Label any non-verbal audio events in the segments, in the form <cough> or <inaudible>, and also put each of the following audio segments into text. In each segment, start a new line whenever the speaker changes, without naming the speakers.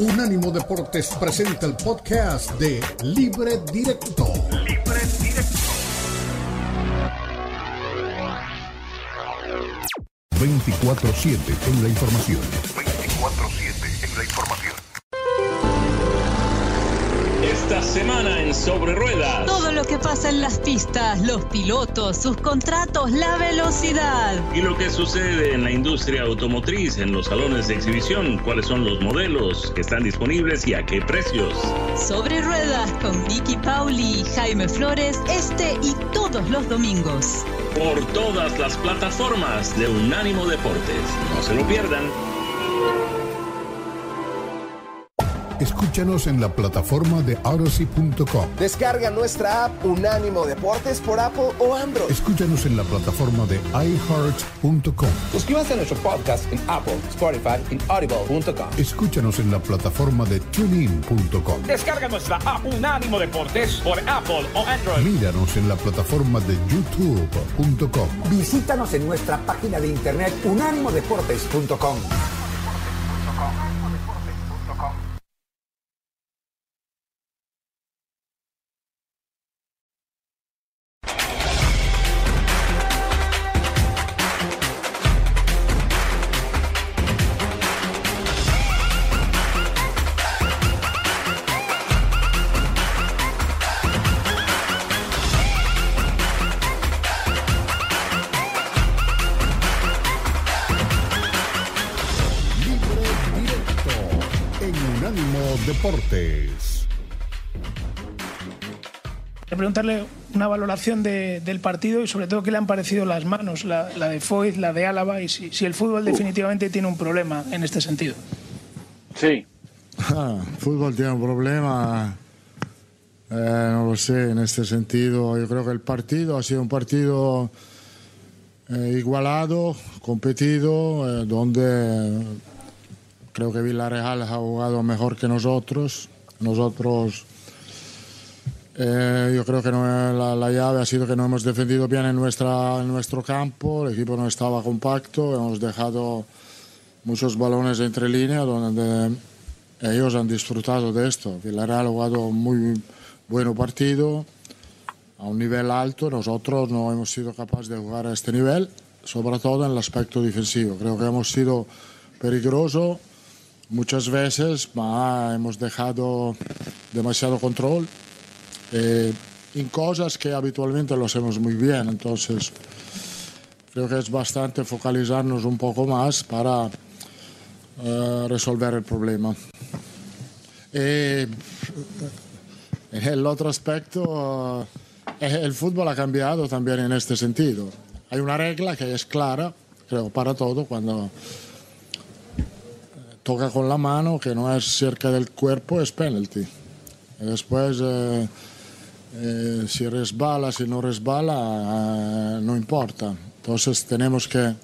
Unánimo Deportes presenta el podcast de Libre Directo. Libre Directo. 24-7 en la información.
Esta semana en Sobre Ruedas.
Todo lo que pasa en las pistas, los pilotos, sus contratos, la velocidad.
Y lo que sucede en la industria automotriz, en los salones de exhibición, cuáles son los modelos que están disponibles y a qué precios.
Sobre Ruedas con Vicky Pauli y Jaime Flores, este y todos los domingos.
Por todas las plataformas de Unánimo Deportes. No se lo pierdan.
Escúchanos en la plataforma de Odyssey.com.
Descarga nuestra app Unánimo Deportes por Apple o Android.
Escúchanos en la plataforma de iHeart.com.
Suscríbase a nuestro podcast en Apple, Spotify y Audible.com.
Escúchanos en la plataforma de TuneIn.com.
Descarga nuestra app Unánimo Deportes por Apple o Android.
Míranos en la plataforma de YouTube.com.
Visítanos en nuestra página de internet unánimodeportes.com.
preguntarle una valoración del partido y sobre todo qué le han parecido las manos, la, de Foyt, la de Álava y si, el fútbol definitivamente tiene un problema en este sentido.
Sí.
Ah, el fútbol tiene un problema, eh, no lo sé, en este sentido. Yo creo que el partido ha sido un partido eh, igualado, competido, eh, donde Creo que Villarreal ha jugado mejor que nosotros. Nosotros, eh, yo creo que no, la, llave ha sido que no hemos defendido bien en, nuestra, en nuestro campo, el equipo no estaba compacto, hemos dejado muchos balones entre líneas donde ellos han disfrutado de esto. Villarreal ha jugado un muy buen partido a un nivel alto, nosotros no hemos sido capaces de jugar a este nivel, sobre todo en el aspecto defensivo. Creo que hemos sido peligrosos muchas veces hemos dejado demasiado control eh, en cosas que habitualmente lo hacemos muy bien. Entonces, creo que es bastante focalizarnos un poco más para eh, resolver el problema. Eh, el otro aspecto, el fútbol ha cambiado también en este sentido. Hay una regla que es clara, creo, para todo, cuando toca con la mano, que no es cerca del cuerpo, es penalty. después, eh, eh, si resbala, si no resbala, eh, no importa. Entonces tenemos que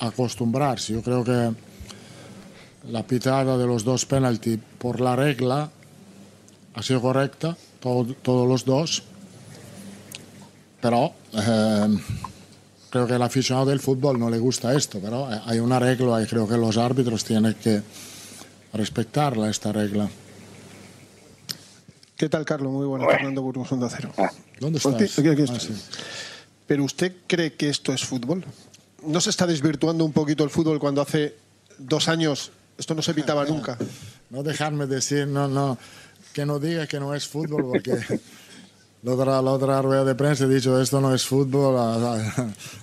acostumbrarse. Yo creo que la pitada de los dos penalty por la regla ha sido correcta, todos los dos, pero creo que al aficionado del fútbol no le gusta esto, pero hay una regla y creo que los árbitros tienen que respetarla, esta regla.
¿Qué tal, Carlos? Muy buenas, Fernando Burgos, Onda Cero.
Ah. ¿Dónde estás?
Ah, ¿Pero usted cree que esto es fútbol? ¿No se está desvirtuando un poquito el fútbol cuando hace dos años esto no se evitaba <laughs> nunca?
No dejarme decir, no, no, que no diga que no es fútbol, porque <laughs> La otra, la otra rueda de prensa he dicho, esto no es fútbol,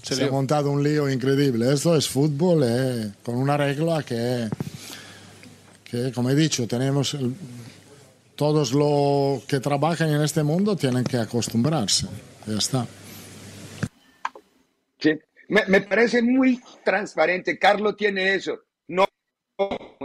se, ha montado un lío increíble. Esto es fútbol eh, con una regla que, que, como he dicho, tenemos todos los que trabajan en este mundo tienen que acostumbrarse. Ya está.
Sí, me, parece muy transparente. Carlos tiene eso. No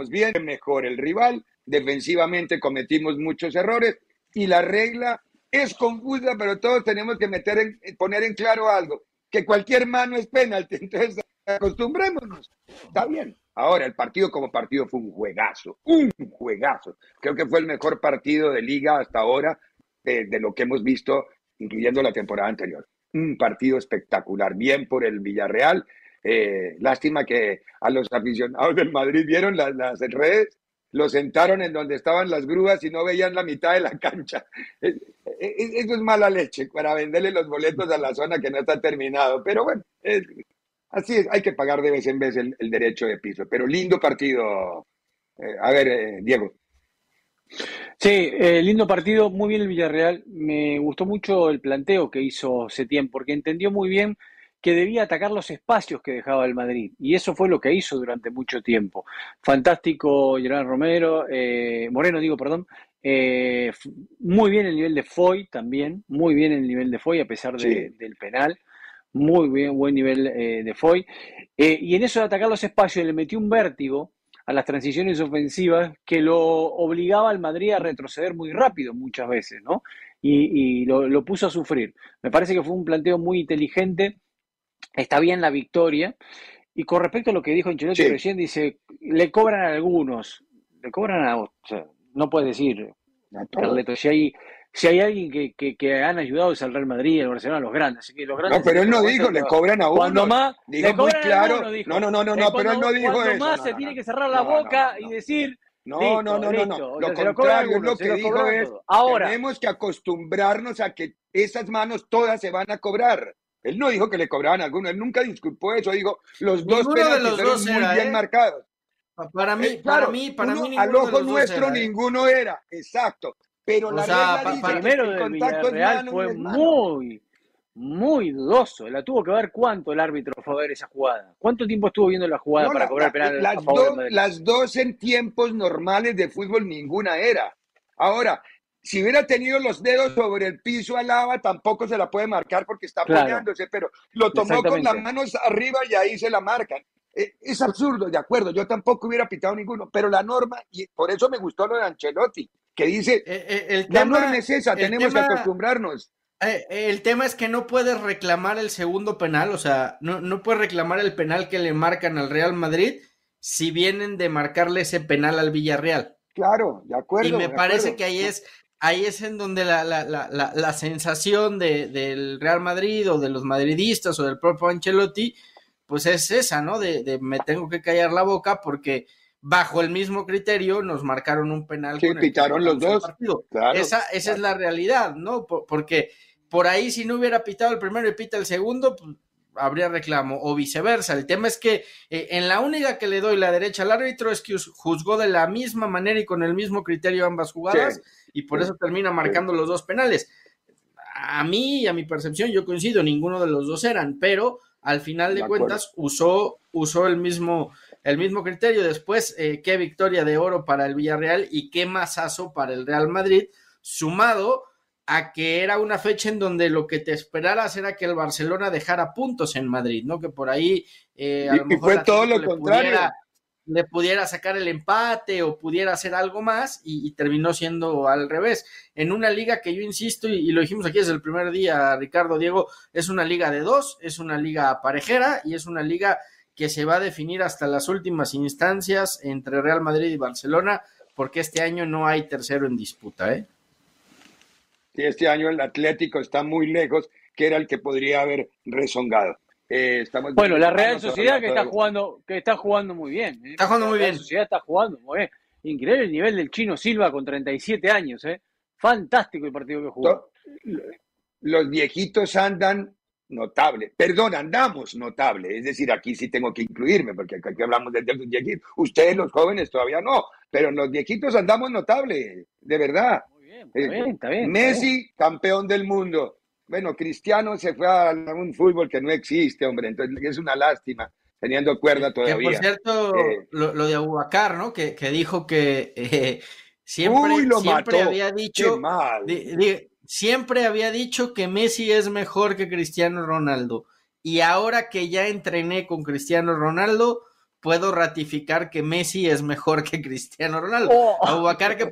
bien, mejor el rival. Defensivamente cometimos muchos errores y la regla es confusa, pero todos tenemos que meter en, poner en claro algo, que cualquier mano es penalti, <laughs> entonces acostumbrémonos. Está bien. Ahora, el partido como partido fue un juegazo, un juegazo. Creo que fue el mejor partido de liga hasta ahora de, lo que hemos visto, incluyendo la temporada anterior. Un partido espectacular, bien por el Villarreal. Eh, lástima que a los aficionados del Madrid vieron las, las redes lo sentaron en donde estaban las grúas y no veían la mitad de la cancha. Eso es mala leche para venderle los boletos a la zona que no está terminado. Pero bueno, así es, hay que pagar de vez en vez el, derecho de piso. Pero lindo partido. Eh, a ver, eh, Diego.
Sí, eh, lindo partido, muy bien el Villarreal. Me gustó mucho el planteo que hizo Setién, porque entendió muy bien que debía atacar los espacios que dejaba el Madrid. Y eso fue lo que hizo durante mucho tiempo. Fantástico Gerard Romero, eh, Moreno digo, perdón. Eh, muy bien el nivel de Foy también, muy bien el nivel de Foy a pesar del penal. Muy bien, buen nivel eh, de Foy. y en eso de atacar los espacios le metió un vértigo a las transiciones ofensivas que lo obligaba al Madrid a retroceder muy rápido muchas veces, ¿no? Y, lo, lo, puso a sufrir. Me parece que fue un planteo muy inteligente está bien la victoria. Y con respecto a lo que dijo Ancelotti recién, dice, le cobran a algunos, le cobran a, o sea, no puedes decir, Carleto, si hay, si hay alguien que, que, han ayudado es el Real Madrid, el Barcelona, los grandes. Así que los grandes
no, pero él no dijo, le cobran a uno.
Cuando más,
dijo muy claro. no, no, no, no, pero él no dijo
cuando
eso.
más se tiene que cerrar la boca y decir,
no, no, no, no, no. Lo contrario, lo que dijo es, Ahora, tenemos que acostumbrarnos a que esas manos todas se van a cobrar. Él no dijo que le cobraban a alguno, él nunca disculpó eso, dijo, los dos penaltis muy bien ¿eh? marcados.
Para mí, eh, para mí, para mí
al ojo nuestro ¿eh? ninguno era, exacto. Pero la
sea, dice primero que el contacto Villarreal fue muy, muy dudoso. La tuvo que ver cuánto el árbitro fue a ver esa jugada. ¿Cuánto tiempo estuvo viendo la jugada para cobrar penal?
Las, las dos en tiempos normales de fútbol ninguna era. Ahora, si hubiera tenido los dedos sobre el piso alaba, tampoco se la puede marcar porque está apoyándose, pero lo tomó con las manos arriba y ahí se la marcan. Eh, es absurdo, de acuerdo, yo tampoco hubiera pitado ninguno, pero la norma, y por eso me gustó lo de Ancelotti, que dice, eh, eh, el la norma es esa, tenemos que acostumbrarnos.
el tema es que no puedes reclamar el segundo penal, o sea, no, no puedes reclamar el penal que le marcan al Real Madrid si vienen de marcarle ese penal al Villarreal.
Claro, de acuerdo.
Y me parece que ahí es ahí es en donde la, la, la, la sensación de, del Real Madrid o de los madridistas o del propio Ancelotti, pues es esa, ¿no? De, me tengo que callar la boca porque bajo el mismo criterio nos marcaron un penal.
Sí, pitaron los dos.
esa esa es la realidad, ¿no? porque por ahí si no hubiera pitado el primero y pita el segundo, pues habría reclamo o viceversa. El tema es que eh, en la única que le doy la derecha al árbitro es que juzgó de la misma manera y con el mismo criterio ambas jugadas y por eso termina marcando los dos penales. A mí y a mi percepción yo coincido, ninguno de los dos eran, pero al final de, cuentas usó, usó el mismo, el mismo criterio. Después, eh, qué victoria de oro para el Villarreal y qué masazo para el Real Madrid, sumado a que era una fecha en donde lo que te esperaras era que el Barcelona dejara puntos en Madrid, ¿no? Que por ahí
eh, a lo mejor fue todo lo contrario.
le pudiera sacar el empate o pudiera hacer algo más y, terminó siendo al revés. En una liga que yo insisto, y, lo dijimos aquí desde el primer día, Ricardo Diego, es una liga de dos, es una liga parejera y es una liga que se va a definir hasta las últimas instancias entre Real Madrid y Barcelona, porque este año no hay tercero en disputa, ¿eh?
este año el Atlético está muy lejos, que era el que podría haber rezongado.
Eh, estamos bueno, la Real Sociedad que está jugando, que está jugando muy bien.
¿eh? Está jugando muy bien.
La Sociedad está jugando muy bien. Increíble el nivel del Chino Silva con 37 años, ¿eh? Fantástico el partido que jugó.
Los viejitos andan notable. Perdón, andamos notable. Es decir, aquí sí tengo que incluirme, porque aquí hablamos de los viejitos. Ustedes, los jóvenes, todavía no. Pero los viejitos andamos notable, de verdad. Messi, campeón del mundo. Bueno, Cristiano se fue a un fútbol que no existe, hombre, entonces es una lástima, teniendo cuerda todavía.
por cierto, eh, lo, de Abubacar, ¿no? Que, dijo que eh, <laughs> siempre, siempre había dicho... siempre había dicho que Messi es mejor que Cristiano Ronaldo. Y ahora que ya entrené con Cristiano Ronaldo, puedo ratificar que Messi es mejor que Cristiano Ronaldo. Oh. Abubacar, que,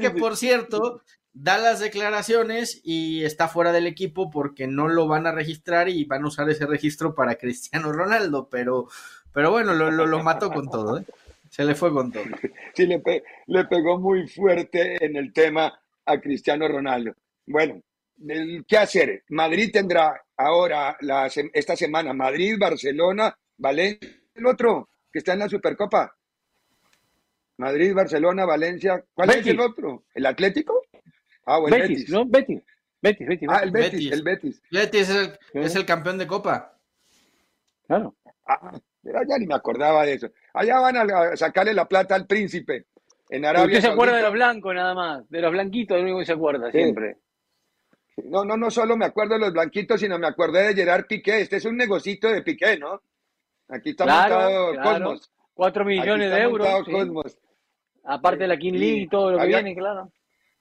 que, por cierto, da las declaraciones y está fuera del equipo porque no lo van a registrar y van a usar ese registro para Cristiano Ronaldo, pero, pero bueno, lo, lo, mató con todo, ¿eh? Se le fue con todo.
Sí, le, le pegó muy fuerte en el tema a Cristiano Ronaldo. Bueno, ¿qué hacer? Madrid tendrá ahora, la, esta semana, Madrid, Barcelona, Valencia el otro que está en la Supercopa? Madrid, Barcelona, Valencia. ¿Cuál es el otro? ¿El Atlético?
Ah, o el Betis, Betis. ¿no? Betis. Betis, Betis,
Ah, el Betis, el Betis.
Betis es el, es el campeón de Copa.
Claro.
Ah, ya ni me acordaba de eso. Allá van a sacarle la plata al príncipe. En Arabia
Usted se acuerda de los blancos nada más, de los blanquitos, lo único que se acuerda siempre.
No, no, no solo me acuerdo de los blanquitos, sino me acordé de Gerard Piqué. Este es un negocito de Piqué, ¿no? Aquí está montado Cosmos.
Cuatro millones de euros. Aparte de la King League y todo lo que viene, claro.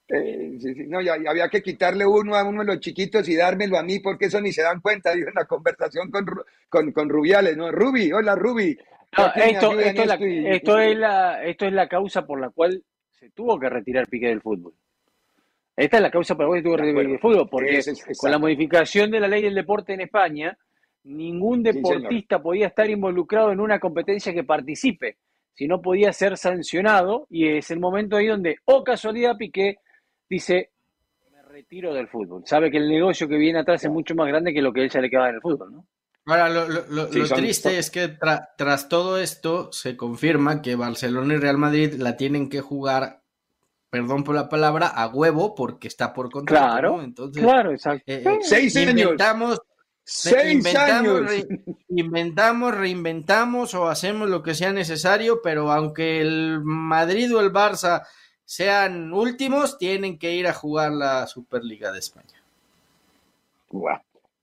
Eh, no, ya, había que quitarle uno a uno de los chiquitos y dármelo a mí porque eso ni se dan cuenta. Digo, en la conversación con, con, con Rubiales, ¿no? Rubi, hola Rubi.
Esto, es la, esto, es la, esto es la causa por la cual se tuvo que retirar Piqué del fútbol. Esta es la causa por la cual se tuvo que retirar del fútbol, porque con la modificación de la ley del deporte en España, ningún deportista podía estar involucrado en una competencia que participe, si no podía ser sancionado, y es el momento ahí donde, o oh, casualidad, Piqué dice, me retiro del fútbol. Sabe que el negocio que viene atrás es mucho más grande que lo que él ya le queda en el fútbol, ¿no?
Ahora, lo, triste es que tras todo esto se confirma que Barcelona y Real Madrid la tienen que jugar, perdón por la palabra, a huevo porque está por contrato.
Claro, Entonces, claro, exacto.
Eh, eh, Seis inventamos,
Seis años. inventamos, reinventamos o hacemos lo que sea necesario, pero aunque el Madrid o el Barça sean últimos, tienen que ir a jugar la Superliga de España.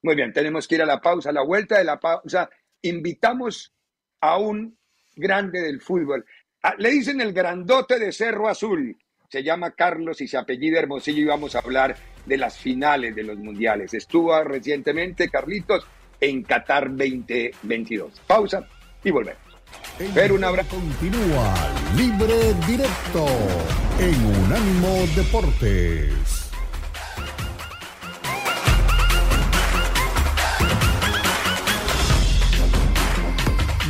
Muy bien, tenemos que ir a la pausa. A la vuelta de la pausa, invitamos a un grande del fútbol. Ah, le dicen el grandote de Cerro Azul. Se llama Carlos y se apellida Hermosillo y vamos a hablar de las finales de los mundiales. Estuvo recientemente, Carlitos, en Qatar 2022. Pausa y volvemos.
Pero un abrazo. Continúa Libre Directo en Unánimo Deportes.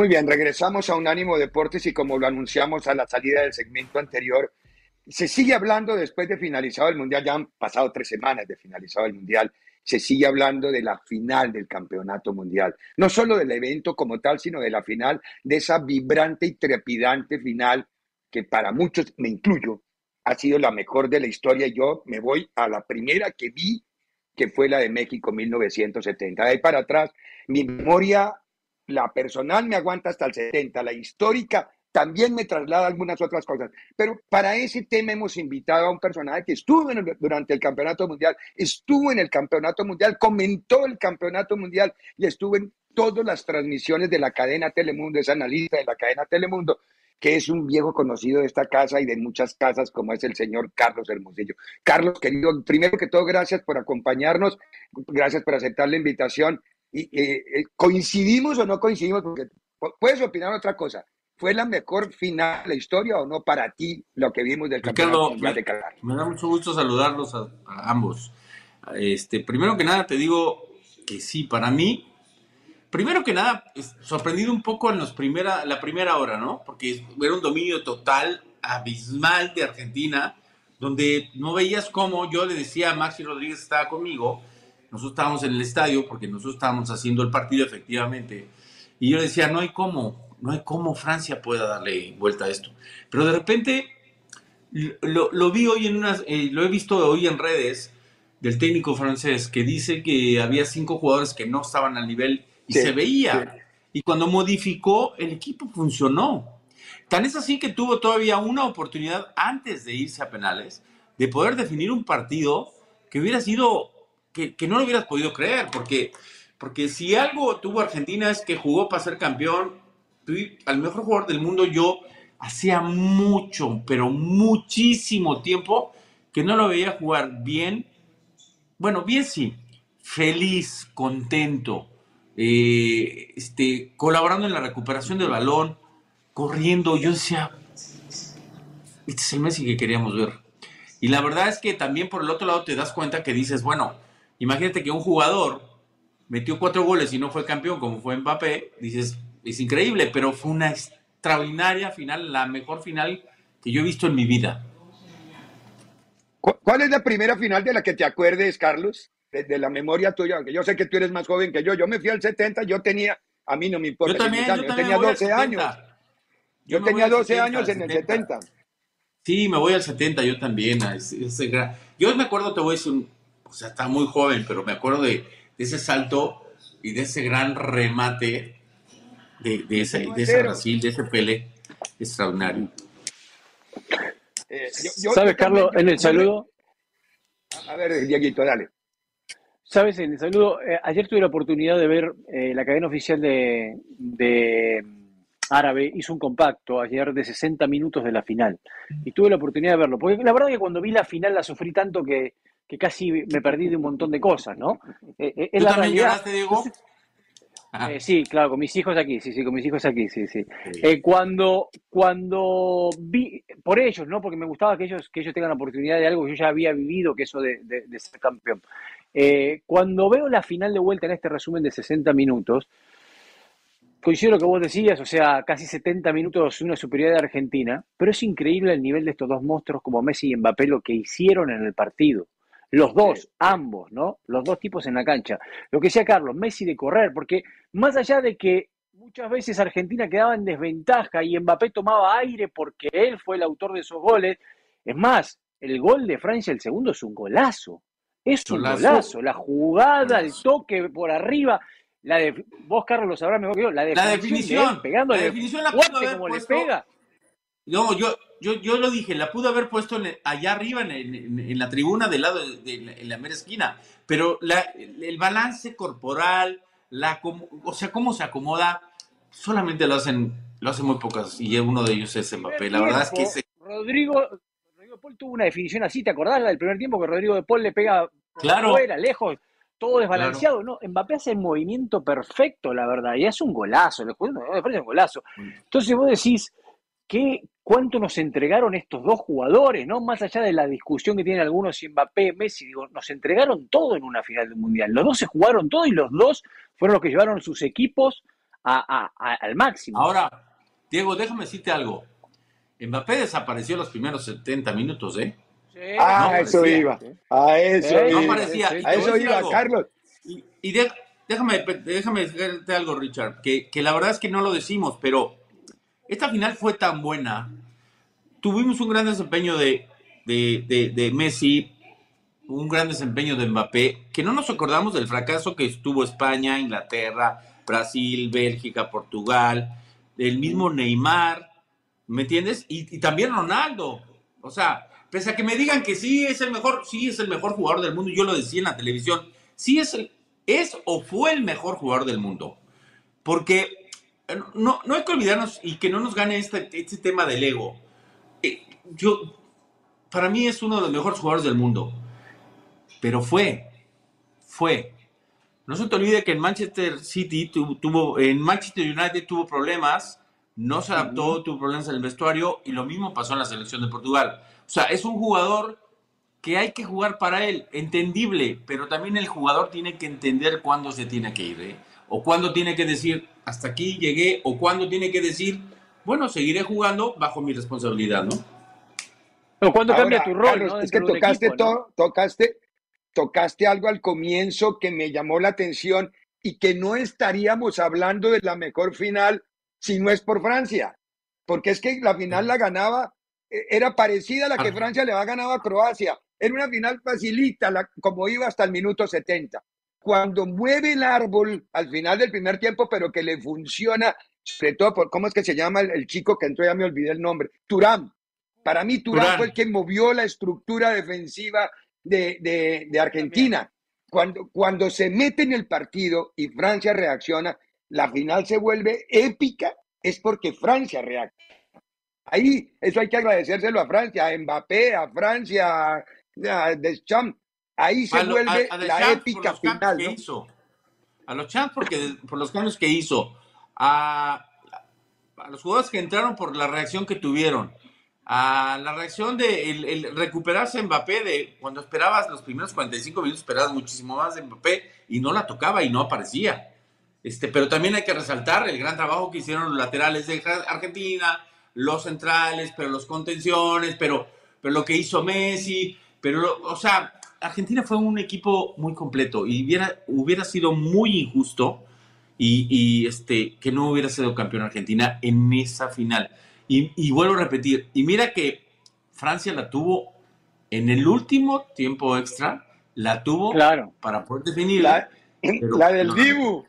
Muy bien, regresamos a Unánimo Deportes y como lo anunciamos a la salida del segmento anterior, se sigue hablando después de finalizado el Mundial, ya han pasado tres semanas de finalizado el Mundial, se sigue hablando de la final del Campeonato Mundial, no solo del evento como tal, sino de la final, de esa vibrante y trepidante final que para muchos, me incluyo, ha sido la mejor de la historia. Yo me voy a la primera que vi que fue la de México 1970. De ahí para atrás, mi memoria, la personal me aguanta hasta el 70, la histórica también me traslada algunas otras cosas. Pero para ese tema hemos invitado a un personaje que estuvo durante el Campeonato Mundial, estuvo en el Campeonato Mundial, comentó el Campeonato Mundial y estuvo en todas las transmisiones de la cadena Telemundo, es analista de la cadena Telemundo que es un viejo conocido de esta casa y de muchas casas, como es el señor Carlos Hermosillo. Carlos, querido, primero que todo, gracias por acompañarnos, gracias por aceptar la invitación. Y, eh, ¿Coincidimos o no coincidimos? Porque puedes opinar otra cosa. ¿Fue la mejor final de la historia o no para ti lo que vimos del campeonato
me,
de
Me da mucho gusto saludarlos a, a ambos. Este, primero que nada te digo que sí, para mí primero que nada, sorprendido un poco en los primera, la primera hora, ¿no? Porque era un dominio total, abismal de Argentina, donde no veías cómo yo le decía a Maxi Rodríguez estaba conmigo, nosotros estábamos en el estadio porque nosotros estábamos haciendo el partido efectivamente, y yo le decía, no hay cómo, no hay cómo Francia pueda darle vuelta a esto. Pero de repente lo, vi hoy en unas, eh, lo he visto hoy en redes del técnico francés que dice que había cinco jugadores que no estaban al nivel y se veía. Y cuando modificó, el equipo funcionó. Tan es así que tuvo todavía una oportunidad antes de irse a penales de poder definir un partido que hubiera sido, que, no lo hubieras podido creer, porque Porque si algo tuvo Argentina es que jugó para ser campeón. Al mejor jugador del mundo yo hacía mucho, pero muchísimo tiempo que no lo veía jugar bien. Bueno, bien sí, feliz, contento, eh, este, colaborando en la recuperación del balón, corriendo. Yo decía, este es el Messi que queríamos ver. Y la verdad es que también por el otro lado te das cuenta que dices, bueno, imagínate que un jugador metió cuatro goles y no fue campeón como fue Mbappé, dices, es increíble, pero fue una extraordinaria final, la mejor final que yo he visto en mi vida.
¿Cuál es la primera final de la que te acuerdes, Carlos? De, la memoria tuya, aunque yo sé que tú eres más joven que yo. Yo me fui al 70, yo tenía, a mí no me importa.
Yo también,
yo, tenía 12 años. Yo, tenía 12 años en el 70.
Sí, me voy al 70, yo también. yo me acuerdo, te voy a decir, o sea, está muy joven, pero me acuerdo de, ese salto y de ese gran remate de, ese, de Brasil, de ese Pele extraordinario.
Eh, ¿Sabes, Carlos, en el saludo?
A ver, Dieguito, dale.
Sabes, en el saludo, eh, ayer tuve la oportunidad de ver eh, la cadena oficial de, de Árabe hizo un compacto ayer de 60 minutos de la final y tuve la oportunidad de verlo, porque la verdad que cuando vi la final la sufrí tanto que, que casi me perdí de un montón de cosas, ¿no?
Eh, eh, ¿Tú la también lloraste, Diego?
Eh, sí, claro, con mis hijos aquí, sí, sí, con mis hijos aquí, sí, sí. cuando, cuando vi, por ellos, ¿no? Porque me gustaba que ellos, que ellos tengan la oportunidad de algo que yo ya había vivido, que eso de, de, ser campeón. cuando veo la final de vuelta en este resumen de 60 minutos, coincido lo que vos decías, o sea, casi 70 minutos una superioridad de Argentina, pero es increíble el nivel de estos dos monstruos como Messi y Mbappé lo que hicieron en el partido. Los dos, ambos, ¿no? Los dos tipos en la cancha. Lo que decía Carlos, Messi de correr, porque más allá de que muchas veces Argentina quedaba en desventaja y Mbappé tomaba aire porque él fue el autor de esos goles, es más, el gol de Francia, el segundo, es un golazo. Es un golazo. La jugada, el toque por arriba. La de, vos, Carlos, lo sabrás mejor que yo. La, definición,
la definición la pudo haber como le pega. No, yo, yo, yo lo dije, la pudo haber puesto allá arriba en, la tribuna del lado de, la mera esquina, pero la, el balance corporal, la, o sea, cómo se acomoda, solamente lo hacen, lo hacen muy pocas y uno de ellos es Mbappé. La verdad es que
Rodrigo, Rodrigo Paul tuvo una definición así, ¿te acordás la del primer tiempo que Rodrigo de Paul le pega
claro.
fuera, lejos? todo desbalanceado, ¿no? Mbappé hace el movimiento perfecto, la verdad, y hace un golazo, le un golazo. Entonces vos decís, ¿qué, ¿cuánto nos entregaron estos dos jugadores, no? Más allá de la discusión que tienen algunos si Mbappé, Messi, digo, nos entregaron todo en una final del Mundial. Los dos se jugaron todo y los dos fueron los que llevaron sus equipos al máximo.
Ahora, Diego, déjame decirte algo. Mbappé desapareció los primeros 70 minutos, ¿eh?
ah, eso iba. A eso iba. a eso iba, Carlos.
Y, déjame, déjame decirte algo, Richard, que, la verdad es que no lo decimos, pero esta final fue tan buena. Tuvimos un gran desempeño de, de, Messi, un gran desempeño de Mbappé, que no nos acordamos del fracaso que estuvo España, Inglaterra, Brasil, Bélgica, Portugal, el mismo Neymar, ¿me entiendes? Y, y también Ronaldo. O sea, Pese a que me digan que sí es el mejor, sí es el mejor jugador del mundo, yo lo decía en la televisión, sí es, el, es o fue el mejor jugador del mundo. Porque eh, no, no hay que olvidarnos y que no nos gane este, este tema del ego. Yo, para mí es uno de los mejores jugadores del mundo. Pero fue, fue. No se te olvide que en Manchester City tuvo, en Manchester United tuvo problemas, no se adaptó, tuvo problemas en el vestuario y lo mismo pasó en la selección de Portugal. O sea, es un jugador que hay que jugar para él, entendible, pero también el jugador tiene que entender cuándo se tiene que ir, ¿eh? o cuándo tiene que decir, hasta aquí llegué, o cuándo tiene que decir, bueno, seguiré jugando bajo mi responsabilidad, ¿no?
O cuándo cambia tu rol,
Es que tocaste todo, tocaste, tocaste algo al comienzo que me llamó la atención y que no estaríamos hablando de la mejor final si no es por Francia, porque es que la final la ganaba e, era parecida a la que Francia le va ganado a Croacia. Era una final facilita, como iba hasta el minuto 70. Cuando mueve el árbol al final del primer tiempo, pero que le funciona, sobre todo por, ¿cómo es que se llama el, chico que entró? Ya me olvidé el nombre. Turán. Para mí, Turán, fue el que movió la estructura defensiva de, de, Argentina. cuando, cuando se mete en el partido y Francia reacciona, la final se vuelve épica, es porque Francia reacciona. Ahí, eso hay que agradecérselo a Francia, a Mbappé, a Francia, a Deschamps. Ahí se
lo-
vuelve
a- a
la épica final. ¿no?
hizo. A los Champs porque por los cambios que hizo. A, a los jugadores que entraron por la reacción que tuvieron. A la reacción de el, el recuperarse Mbappé de cuando esperabas los primeros 45 minutos, esperabas muchísimo más de Mbappé y no la tocaba y no aparecía. Este, pero también hay que resaltar el gran trabajo que hicieron los laterales de Argentina, los centrales, pero los contenciones, pero, pero lo que hizo Messi, pero, o sea, Argentina fue un equipo muy completo y hubiera, hubiera sido muy injusto y, y, este, que no hubiera sido campeón Argentina en esa final. Y, y vuelvo a repetir, y mira que Francia la tuvo en el último tiempo extra, la tuvo
Claro.
para poder definir.
La, del
no.
Dibu.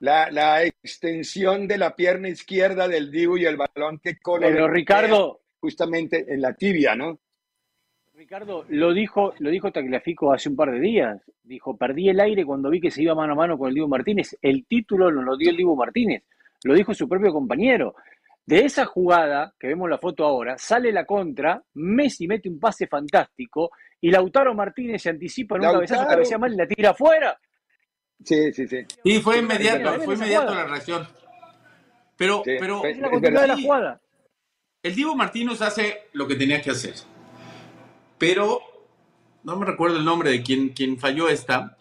La, la extensión de la pierna izquierda del Dibu y el balón que cola.
Pero Ricardo,
Justamente en la tibia, ¿no?
Ricardo, lo dijo, lo dijo Tagliafico hace un par de días. Dijo, perdí el aire cuando vi que se iba mano a mano con el Dibu Martínez. El título nos lo dio el Dibu Martínez. Lo dijo su propio compañero. De esa jugada, que vemos la foto ahora, sale la contra, Messi mete un pase fantástico y Lautaro Martínez se anticipa en un
Lautaro.
cabezazo, cabecea mal y la tira afuera.
Sí, sí, sí.
Sí, fue inmediato, fue inmediato la reacción. Pero,
Sí,
pero
Es la continuidad de la jugada.
el Divo Martínez hace lo que tenía que hacer. Pero no me recuerdo el nombre de quien, quien falló esta.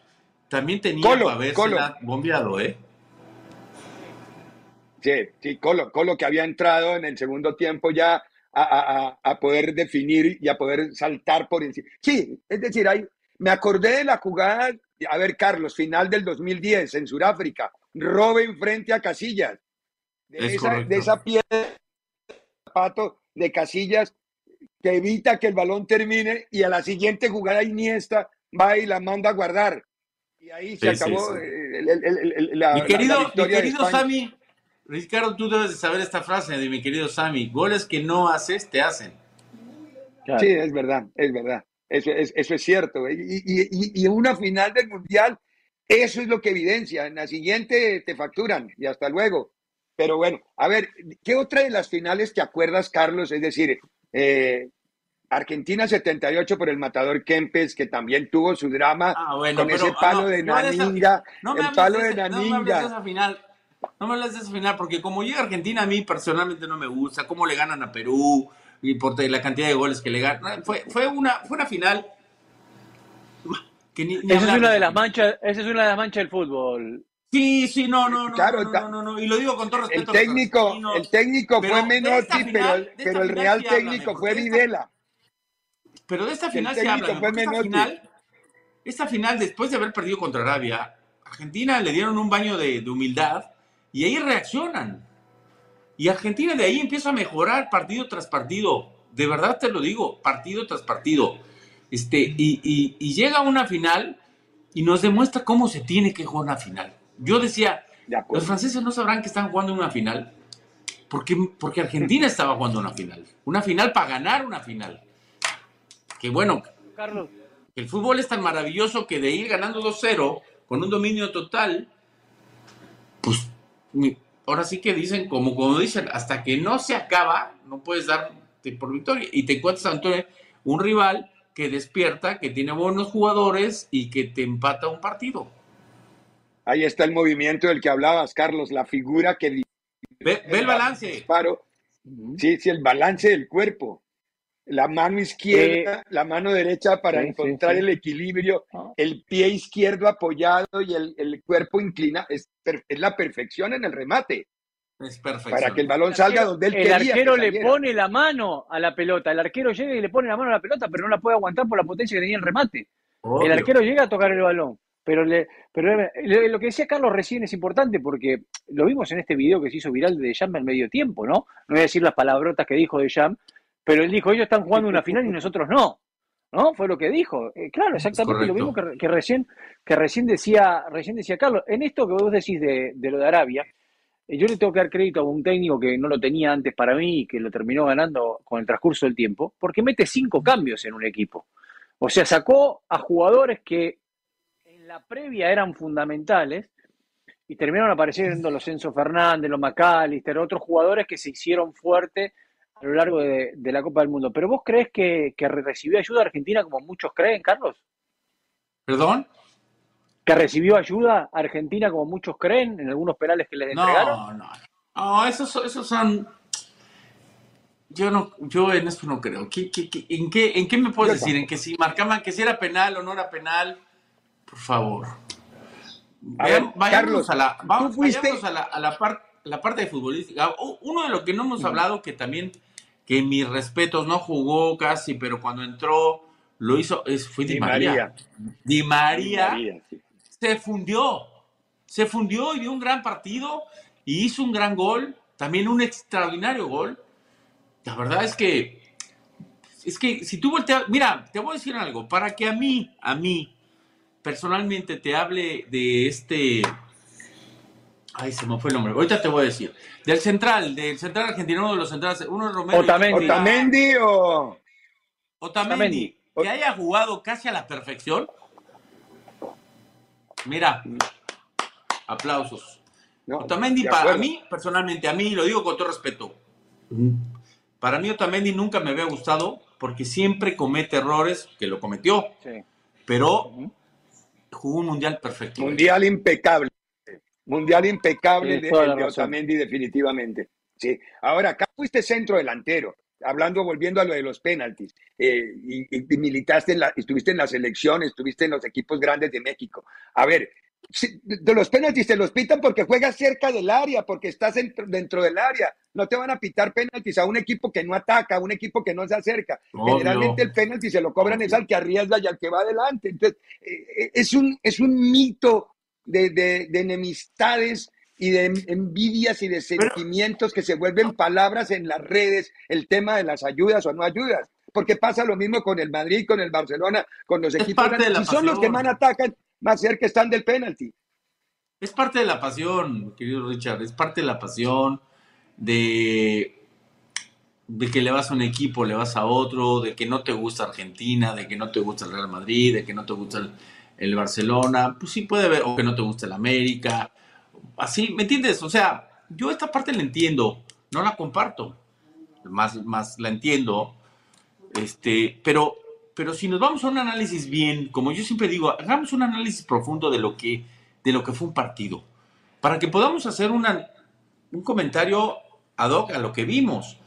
También tenía
Colo,
que haberse
Colo.
bombeado, ¿eh?
Sí, sí, Colo, Colo que había entrado en el segundo tiempo ya a, a- a- poder definir y a poder saltar por encima. Sí, es decir, hay, me acordé de la jugada, a ver, Carlos, final del 2010 en Sudáfrica, Robin frente a Casillas. De
Es
esa, de esa piedra zapato de Casillas que evita que el balón termine y a la siguiente jugada Iniesta va y la manda a guardar. Y ahí se
Sí,
acabó
sí.
eh, el- el- el- el- la,
mi querido,
la
mi querido
España.
Ricardo, tú debes de saber esta frase de mi querido Sammy. Goles que no haces, te hacen.
Claro.
Sí, es verdad, es verdad. Eso es, eso es cierto. Y, una final del Mundial, eso es lo que evidencia. En la siguiente te facturan y hasta luego. Pero bueno, a ver, ¿qué otra de las finales te acuerdas, Carlos? Es decir, eh, Argentina 78 por el matador Kempes, que también tuvo su drama
Ah, bueno,
con
pero,
ese palo
no,
de
no
Naninga,
No me
el palo
de
de
ese- no me hables de
Naninga.
esa final. No me hables de esa final, porque como llega Argentina, a mí personalmente no me gusta. Cómo le ganan a Perú y por la cantidad de goles que le ganan. Fue, fue, una, fue una final que ni, ni
Esa es una de las manchas, esa es una de las manchas del fútbol.
Sí, sí, no, no, no,
Claro,
no, no, no, no, y lo digo con todo
El
respeto. a los
técnico, el técnico
pero
fue Menotti,
final-
pero, pero el real técnico fue
esta-
Videla.
Pero de esta
El
final se habla, esta final, esta final, después de haber perdido contra Arabia, Argentina le dieron un baño de, de humildad y ahí reaccionan. Y Argentina de ahí empieza a mejorar partido tras partido. De verdad te lo digo, partido tras partido. Este, y, y- y llega a una final y nos demuestra cómo se tiene que jugar una final. Yo decía,
De
los franceses no sabrán que están jugando una final. Porque, porque Argentina estaba jugando una final. Una final para ganar una final. Que bueno,
Carlos,
el fútbol es tan maravilloso que de ir ganando 2-0 con un dominio total, pues ahora sí que dicen, como, como dicen, hasta que no se acaba, no puedes darte por victoria. Y te encuentras ante un rival que despierta, que tiene buenos jugadores y que te empata un partido.
Ahí está el movimiento del que hablabas, Carlos, la figura que
Ve, ve el balance.
disparo. Sí, sí, el balance del cuerpo. La mano izquierda, la mano derecha para
sí,
encontrar
sí.
el equilibrio,
Ah.
el pie izquierdo apoyado y el, el cuerpo inclina. Es, es la perfección en el remate,
Es perfecto.
para que el balón salga donde él
el
quería.
arquero
que
le pone la mano a la pelota. El arquero llega y le pone la mano a la pelota, pero no la puede aguantar por la potencia que tenía el remate.
Obvio.
El arquero llega a tocar el balón. Pero, le, pero le- lo que decía Carlos recién es importante porque lo vimos en este video que se hizo viral de Jam al medio tiempo, ¿no? No voy a decir las palabrotas que dijo de Jam, pero él dijo, ellos están jugando una <laughs> final y nosotros no. ¿No? Fue lo que dijo. Eh, claro, exactamente lo mismo que, que recién, que recién decía, recién decía Carlos. En esto que vos decís de, de lo de Arabia, eh, yo le tengo que dar crédito a un técnico que no lo tenía antes para mí y que lo terminó ganando con el transcurso del tiempo, porque mete cinco cambios en un equipo. O sea, sacó a jugadores que en la previa eran fundamentales y terminaron apareciendo los Enzo Fernández, los McAllister, otros jugadores que se hicieron fuertes a lo largo de, de la Copa del Mundo. ¿Pero vos crees que, que recibió ayuda Argentina como muchos creen, Carlos?
¿Perdón?
¿Que recibió ayuda Argentina como muchos creen en algunos penales que les entregaron?
No, no. No, esos, esos son. Yo no, yo en esto no creo. ¿Qué, qué, qué- en, qué, ¿En qué me puedes decir? ¿En que si marcaban que si era penal o no era penal? Por favor.
A ver, Carlos,
a la, vamos, a la, a la, par- la parte de futbolística. Uno de lo que no hemos hablado, que también, que mis respetos, no jugó casi, pero cuando entró lo hizo, es, fue Di,
Di
María.
María.
Di María,
Di María, sí.
se fundió. Se fundió y dio un gran partido y hizo un gran gol, también un extraordinario gol. La verdad es que es que si tú volteas, mira, te voy a decir algo, para que a mí, a mí personalmente te hable de este Ay, se me fue el nombre. Ahorita te voy a decir. Del central, del central argentino, uno de los centrales, uno es Romero.
Otamendi.
Otamendi o
Otamendi, que haya jugado casi a la perfección. Mira, aplausos.
No,
Otamendi,
de
para mí, personalmente, a mí, lo digo con todo respeto, para mí Otamendi nunca me había gustado porque siempre comete errores, que lo cometió,
Sí.
pero jugó un mundial perfecto.
Mundial impecable. Mundial impecable
Tienes
de. Otamendi, definitivamente. Sí. Ahora, acá fuiste centro delantero, hablando, volviendo a lo de los penaltis. eh, y, y- y militaste, en la, estuviste en la selección, estuviste en los equipos grandes de México. A ver, si- de los penaltis te los pitan porque juegas cerca del área, porque estás dentro, dentro del área. No te van a pitar penaltis a un equipo que no ataca, a un equipo que no se acerca.
Obvio.
Generalmente el penalti se lo cobran es al que arriesga y al que va adelante. Entonces, eh, es, un, es un mito de, de- de enemistades y de en- envidias y de sentimientos que se vuelven palabras en las redes, el tema de las ayudas o no ayudas. Porque pasa lo mismo con el Madrid, con el Barcelona, con los equipos
parte de la
Si son los que más atacan, más cerca están del penalti.
Es parte de la pasión, querido Richard, es parte de la pasión de, de que le vas a un equipo, le vas a otro, de que no te gusta Argentina, de que no te gusta el Real Madrid, de que no te gusta el, el Barcelona, pues sí puede haber, o que no te gusta el América, así, ¿me entiendes? O sea, yo esta parte la entiendo, no la comparto, más, más la entiendo, este, pero, pero si nos vamos a un análisis bien, como yo siempre digo, hagamos un análisis profundo de lo que, de lo que fue un partido, para que podamos hacer una, un comentario ad hoc a lo que vimos.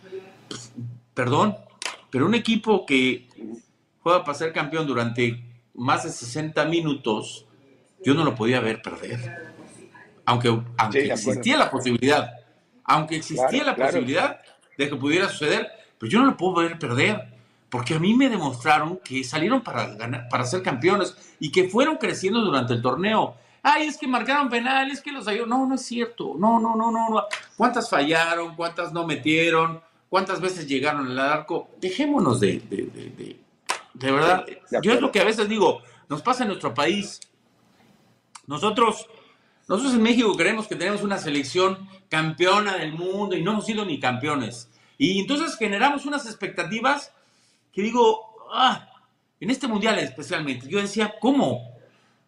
Perdón, pero un equipo que juega para ser campeón durante más de 60 minutos, yo no lo podía ver perder. Aunque, aunque
Sí,
existía la posibilidad, aunque existía
Claro,
la
claro.
posibilidad de que pudiera suceder, pero yo no lo puedo ver perder. Porque a mí me demostraron que salieron para ganar, para ser campeones y que fueron creciendo durante el torneo. Ay, es que marcaron penal, es que los ayudó. No, no es cierto. No, no, no, no, no. ¿Cuántas fallaron? ¿Cuántas no metieron? ¿Cuántas veces llegaron al arco? Dejémonos de, de, de, de- de verdad.
de
Yo es lo que a veces digo, nos pasa en nuestro país. Nosotros, nosotros en México creemos que tenemos una selección campeona del mundo y no hemos sido ni campeones. Y entonces generamos unas expectativas que digo, ah, en este mundial especialmente, yo decía, ¿cómo?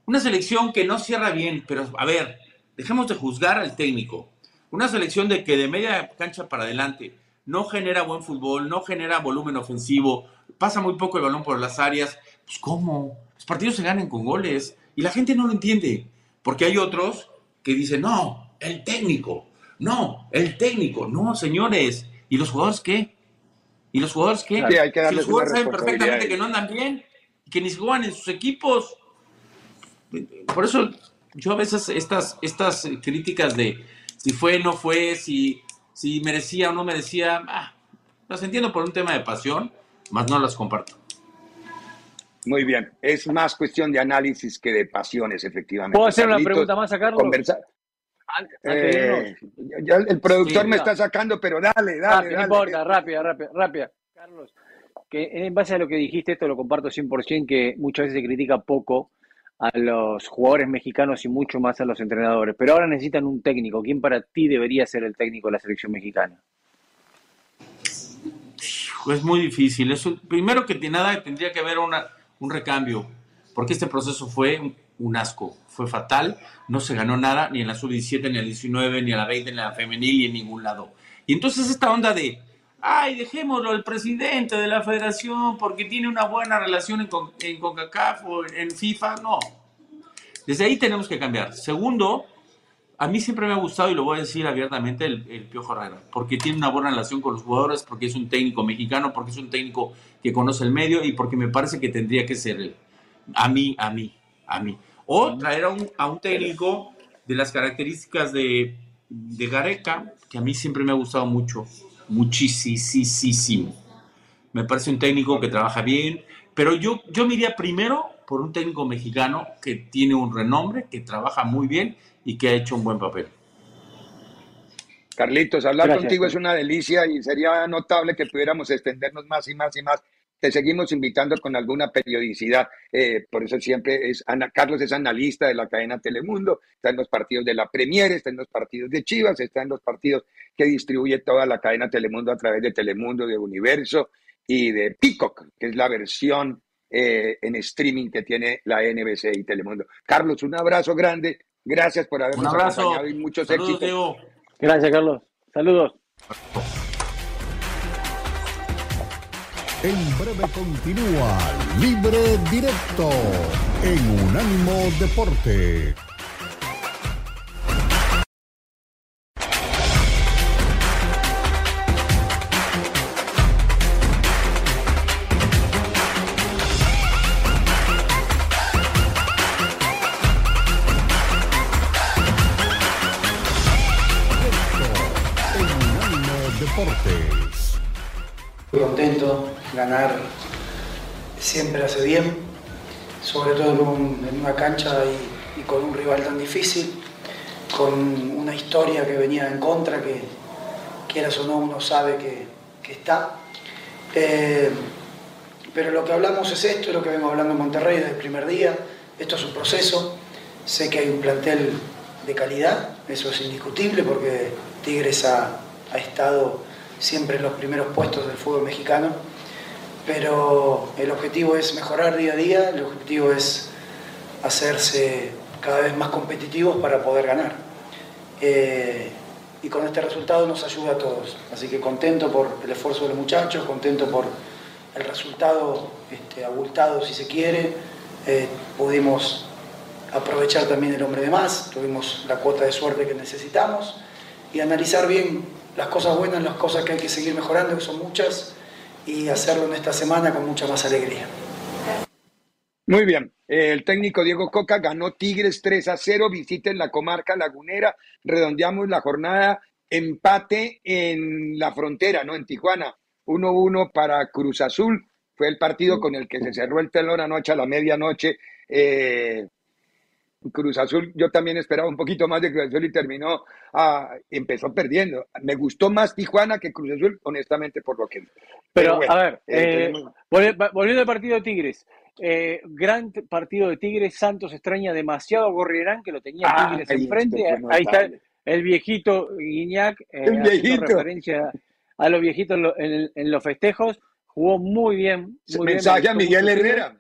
Una selección que no cierra bien, pero a ver, dejemos de juzgar al técnico. Una selección de que de media cancha para adelante no genera buen fútbol, no genera volumen ofensivo, pasa muy poco el balón por las áreas. Pues ¿cómo? Los partidos se ganan con goles y la gente no lo entiende. Porque hay otros que dicen, no, el técnico, no, el técnico, no, señores. ¿Y los jugadores qué? ¿Y los jugadores qué?
Sí, hay que
si los jugadores saben perfectamente que no andan bien que ni juegan en sus equipos. Por eso yo a veces estas, estas críticas de si fue, no fue, si, si merecía o no merecía, ah, las entiendo por un tema de pasión, más no las comparto.
Muy bien. Es más cuestión de análisis que de pasiones, efectivamente.
¿Puedo hacer una
Carlitos,
pregunta más a Carlos?
conversa-
Antes de irnos.
Eh, ya el productor
Sí,
me está sacando, pero dale, dale,
Rápido, no
dale.
importa, rápida, rápida, rápida. Carlos, que en base a lo que dijiste, esto lo comparto 100%, que muchas veces se critica poco a los jugadores mexicanos y mucho más a los entrenadores. Pero ahora necesitan un técnico. ¿Quién para ti debería ser el técnico de la selección mexicana?
Es muy difícil. Eso, primero que nada tendría que haber una, un recambio, porque este proceso fue un asco, fue fatal, no se ganó nada, ni en la sub-17, ni en la 19, ni en la 20, ni en la femenil, ni en ningún lado. Y entonces esta onda de, ay, dejémoslo al presidente de la federación porque tiene una buena relación en, Con- en CONCACAF o en, FIFA, no. Desde ahí tenemos que cambiar. Segundo, a mí siempre me ha gustado, y lo voy a decir abiertamente, el, el Piojo Herrera, porque tiene una buena relación con los jugadores, porque es un técnico mexicano, porque es un técnico que conoce el medio y porque me parece que tendría que ser él. A mí, a mí, a mí. O traer a un, a un técnico de las características de, de Gareca, que a mí siempre me ha gustado mucho, muchísimo. Me parece un técnico que trabaja bien, pero yo, yo me iría primero por un técnico mexicano que tiene un renombre, que trabaja muy bien y que ha hecho un buen papel.
Carlitos, hablar
Gracias.
contigo es una delicia y sería notable que pudiéramos extendernos más y más y más. Te seguimos invitando con alguna periodicidad. eh, por eso siempre es Ana, Carlos es analista de la cadena Telemundo, está en los partidos de la Premier, está en los partidos de Chivas, está en los partidos que distribuye toda la cadena Telemundo a través de Telemundo, de Universo y de Peacock, que es la versión eh, en streaming que tiene la NBC y Telemundo. Carlos, un abrazo grande. Gracias por habernos
Un abrazo.
acompañado y muchos
Saludos,
éxitos.
Diego.
Gracias, Carlos. Saludos.
En breve continúa Libre Directo en Unánimo Deporte.
Ganar siempre hace bien, sobre todo en, un- en una cancha y, y con un rival tan difícil, con una historia que venía en contra, que quieras o no uno sabe que, que está. Eh, pero lo que hablamos es esto, es lo que vengo hablando en Monterrey desde el primer día, esto es un proceso, sé que hay un plantel de calidad, eso es indiscutible porque Tigres ha, ha estado siempre en los primeros puestos del fútbol mexicano, pero el objetivo es mejorar día a día, el objetivo es hacerse cada vez más competitivos para poder ganar. Eh, y con este resultado nos ayuda a todos. Así que contento por el esfuerzo de los muchachos, contento por el resultado este, abultado si se quiere. Eh, pudimos aprovechar también el hombre de más, tuvimos la cuota de suerte que necesitamos y analizar bien las cosas buenas, las cosas que hay que seguir mejorando, que son muchas, y hacerlo en esta semana con mucha más alegría.
Muy bien. El técnico Diego Coca ganó Tigres 3 a 0. Visiten la comarca lagunera. Redondeamos la jornada. Empate en la frontera, ¿no? En Tijuana. 1-1 para Cruz Azul. Fue el partido con el que se cerró el telón anoche a la medianoche. Eh, Cruz Azul, yo también esperaba un poquito más de Cruz Azul y terminó, ah, empezó perdiendo. Me gustó más Tijuana que Cruz Azul, honestamente, por lo que.
Pero,
bueno,
a ver,
eh,
eh, volviendo al partido de Tigres. eh, gran partido de Tigres. Santos extraña demasiado a Gorriarán, que lo tenía
Ah,
Tigres enfrente.
fue
Ahí está el viejito Guiñac, eh,
El viejito.
referencia a los viejitos en, en- los festejos. Jugó muy bien. Muy bien,
Mensaje a Miguel. Herrera.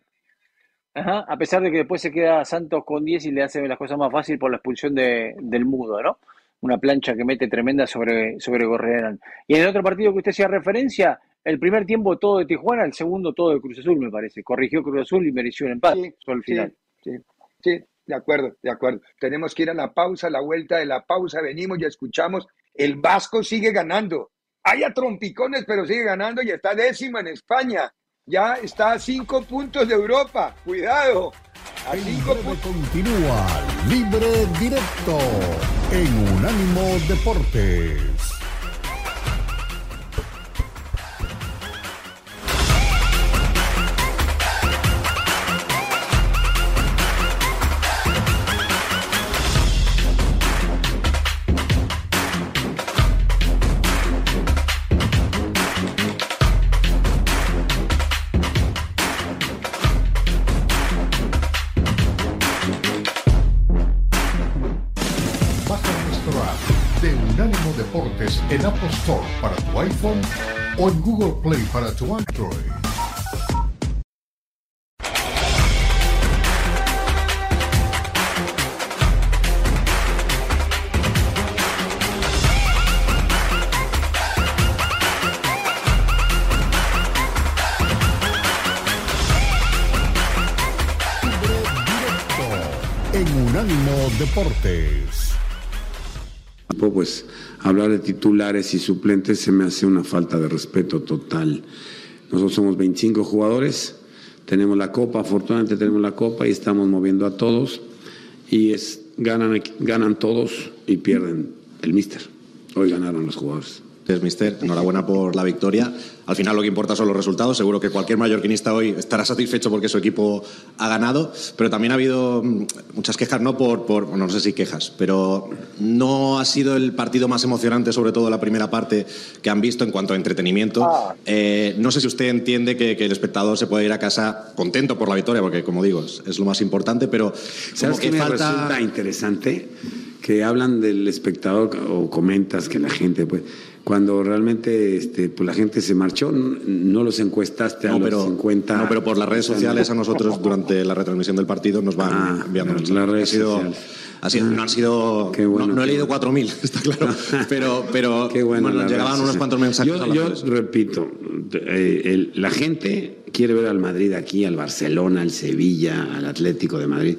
Ajá, a pesar de que después se queda Santos con 10 y le hace las cosas más fácil por la expulsión de, del Mudo, ¿no? Una plancha que mete tremenda sobre, sobre Gorriarán. Y en el otro partido que usted hacía referencia, el primer tiempo todo de Tijuana, el segundo todo de Cruz Azul, me parece. Corrigió Cruz Azul y mereció el empate sobre el
Sí,
final.
sí, sí, de acuerdo, de acuerdo. Tenemos que ir a la pausa, la vuelta de la pausa, venimos y escuchamos. El Vasco sigue ganando. Hay a trompicones, pero sigue ganando y está décimo en España. Ya está a cinco puntos de Europa. Cuidado. A cinco puntos.
continúa Libre Directo en Unánimo Deportes. De
titulares y suplentes se me hace una falta de respeto total. Nosotros somos 25 jugadores, tenemos la copa, afortunadamente tenemos la copa y estamos moviendo a todos y es ganan ganan todos y pierden el míster. Hoy ganaron los jugadores.
Gracias, mister. Enhorabuena por la victoria. Al final lo que importa son los resultados. Seguro que cualquier mallorquinista hoy estará satisfecho porque su equipo ha ganado, pero también ha habido mm, muchas quejas, no por, por no sé si quejas, pero no ha sido el partido más emocionante, sobre todo la primera parte que han visto en cuanto a entretenimiento.
Ah.
Eh, no sé si usted entiende que, que el espectador se puede ir a casa contento por la victoria, porque como digo, es, es lo más importante, pero
¿Sabes
como
qué
que
me
falta...
resulta interesante? Que hablan del espectador o comentas que la gente, pues, cuando realmente este, pues la gente se marchó, no los encuestaste a
No,
los
pero,
50.
no, pero por las redes sociales a nosotros <laughs> durante la retransmisión del partido nos van
Ah,
enviando
las
mensajes.
redes
ha sido,
sociales.
ha sido- no han sido
bueno,
no, no he
qué
leído
bueno.
4.000 <laughs> está claro <laughs> pero pero
Qué bueno,
bueno, llegaban unos cuantos mensajes a
Yo,
las
yo
redes.
repito, eh, el- la gente quiere ver al Madrid aquí, al Barcelona, al Sevilla, al Atlético de Madrid.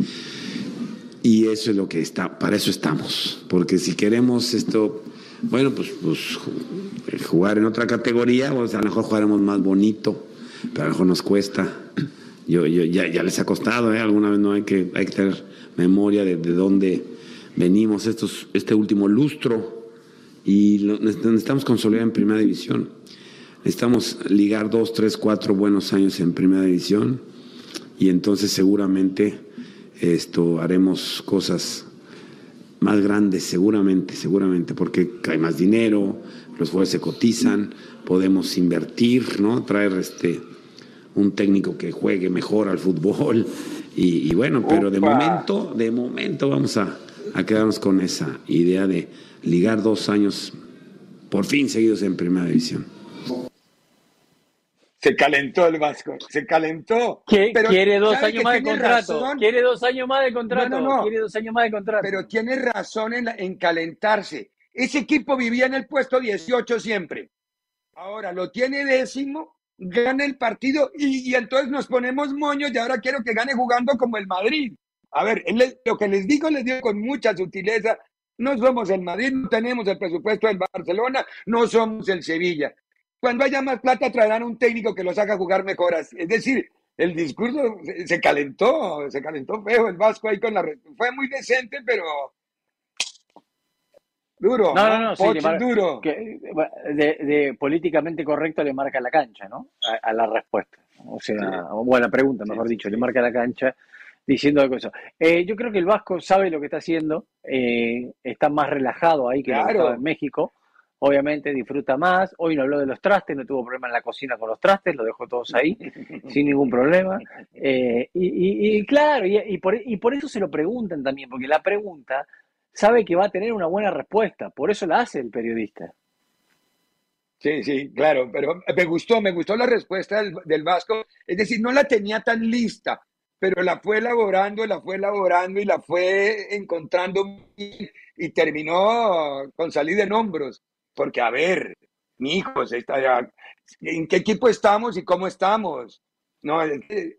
Y eso es lo que está, para eso estamos. Porque si queremos esto, bueno, pues, pues ju- jugar en otra categoría, pues a lo mejor jugaremos más bonito, pero a lo mejor nos cuesta. Yo, yo, ya, ya les ha costado, ¿eh? Alguna vez no hay que, hay que tener memoria de, de dónde venimos estos, este último lustro y lo- necesitamos consolidar en primera división. Necesitamos ligar dos, tres, cuatro buenos años en primera división y entonces seguramente esto haremos cosas más grandes, seguramente, seguramente, porque hay más dinero, los jugadores se cotizan, podemos invertir, ¿no? Traer este un técnico que juegue mejor al fútbol y, y bueno, pero de momento, de momento vamos a, a quedarnos con esa idea de ligar dos años por fin seguidos en primera división.
Se calentó el Vasco, se calentó.
¿Qué?
Pero
quiere dos
¿sabe
años más de contrato.
razón?
Quiere dos años más de contrato.
No, no, no.
Quiere dos años más de contrato.
Pero tiene razón en, la- en calentarse. Ese equipo vivía en el puesto 18 siempre. Ahora lo tiene décimo, gana el partido y, y entonces nos ponemos moños y ahora quiero que gane jugando como el Madrid. A ver, lo que les digo, les digo con mucha sutileza. No somos el Madrid, no tenemos el presupuesto del Barcelona, no somos el Sevilla. Cuando haya más plata traerán un técnico que los haga jugar mejor. Es decir, el discurso se, calentó, se calentó feo el Vasco ahí con la... Fue muy decente, pero duro.
No, no, no, sí,
Poch,
le mar-
duro.
que, de, de políticamente correcto le marca la cancha, ¿no? A, a la respuesta. O sea, o a la pregunta, mejor dicho, le marca la cancha diciendo algo eso. Eh, yo creo que el Vasco sabe lo que está haciendo, eh, está más relajado ahí que lo que
Claro.
estaba en México. Obviamente disfruta más. Hoy no habló de los trastes, no tuvo problema en la cocina con los trastes, lo dejó todos ahí <laughs> sin ningún problema. Eh, y, y- y claro, y, por, y por eso se lo preguntan también, porque la pregunta sabe que va a tener una buena respuesta, por eso la hace el periodista.
Sí, sí, claro, pero me gustó, me gustó la respuesta del, del Vasco. Es decir, no la tenía tan lista, pero la fue elaborando, la fue elaborando y la fue encontrando y terminó con salida en hombros. Porque, a ver, mi hijo, ¿en qué equipo estamos y cómo estamos? No,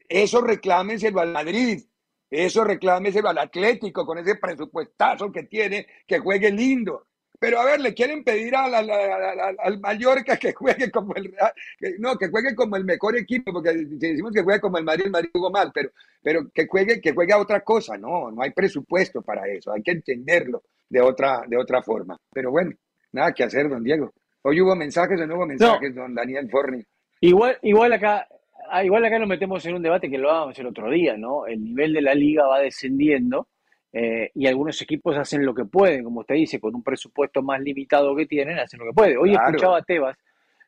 eso reclámenselo al Madrid, eso reclámeselo al Atlético con ese presupuestazo que tiene, que juegue lindo. Pero a ver, le quieren pedir a la- la- la- al Mallorca que juegue como el no, que juegue como el mejor equipo, porque si decimos que juegue como el Madrid, el Madrid jugó mal, pero, pero que juegue, que juegue a otra cosa, no, no hay presupuesto para eso, hay que entenderlo de otra, de otra forma. Pero bueno, nada que hacer, don Diego. Hoy hubo mensajes o no hubo mensajes, don Daniel Forni.
Igual, igual acá, ah, igual acá nos metemos en un debate que lo hablábamos el otro día, ¿no? El nivel de la liga va descendiendo eh, y algunos equipos hacen lo que pueden, como usted dice, con un presupuesto más limitado que tienen, hacen lo que pueden. Hoy
Claro.
escuchaba a Tebas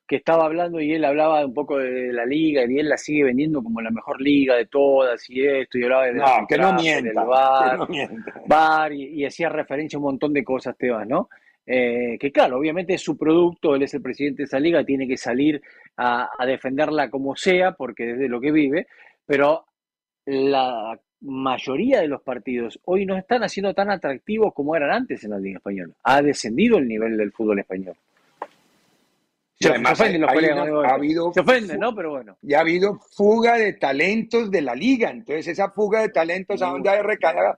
que estaba hablando y él hablaba un poco de la liga y él la sigue vendiendo como la mejor liga de todas y esto y hablaba de
No, que no mienta,
VAR,
que no mienta.
VAR y, y hacía referencia a un montón de cosas Tebas, ¿no? Eh, que claro, obviamente es su producto, él es el presidente de esa liga, tiene que salir a, a defenderla como sea, porque desde lo que vive, pero la mayoría de los partidos hoy no están haciendo tan atractivos como eran antes en la Liga Española. Ha descendido el nivel del fútbol español. Se,
además
ofenden los colegas.
ha habido
se ofenden, ¿no? Pero bueno.
y ha habido fuga de talentos de la liga. Entonces, esa fuga de talentos, ¿a dónde ha recaído?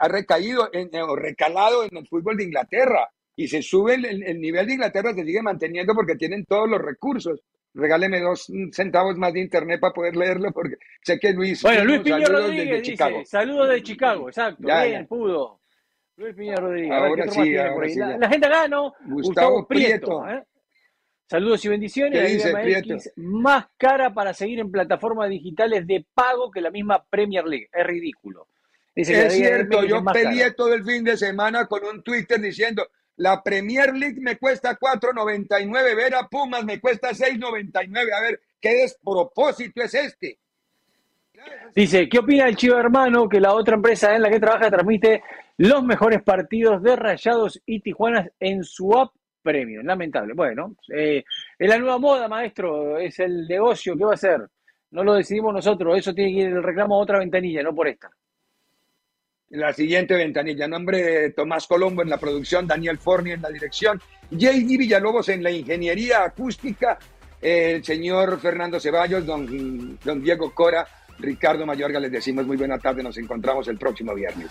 Ha recaído en- o recalado en el fútbol de Inglaterra. Y se sube el, el- el nivel de Inglaterra, se sigue manteniendo porque tienen todos los recursos. Regáleme dos centavos más de internet para poder leerlo, porque sé que Luis.
Bueno, Luis Piña Rodríguez
desde
dice,
Chicago.
saludos de Chicago, exacto,
Ya,
bien,
ya.
pudo. Luis Piña Rodríguez,
Ahora sí, ahora sí,
la, gente acá, ¿no?
Gustavo
Prieto.
Prieto.
¿eh? Saludos y bendiciones.
¿Qué
La
dice
MX más cara para seguir en plataformas digitales de pago que la misma Premier League. Es ridículo. Dice
Es cierto, yo peleé todo el fin de semana con un Twitter diciendo, la Premier League me cuesta 4.99, ver a Pumas me cuesta 6.99. A ver, ¿qué despropósito es este?
Dice, ¿qué opina el Chivo Hermano que la otra empresa en la que trabaja transmite los mejores partidos de Rayados y Tijuanas en su app premium? Lamentable. Bueno, eh, es la nueva moda, maestro, es el negocio, ¿qué va a ser? No lo decidimos nosotros, eso tiene que ir el reclamo a otra ventanilla, no por esta.
La siguiente ventanilla, nombre de Tomás Colombo en la producción, Daniel Forni en la dirección, JD Villalobos en la ingeniería acústica, el señor Fernando Ceballos, don, don Diego Cora, Ricardo Mayorga, les decimos muy buena tarde, nos encontramos el próximo viernes.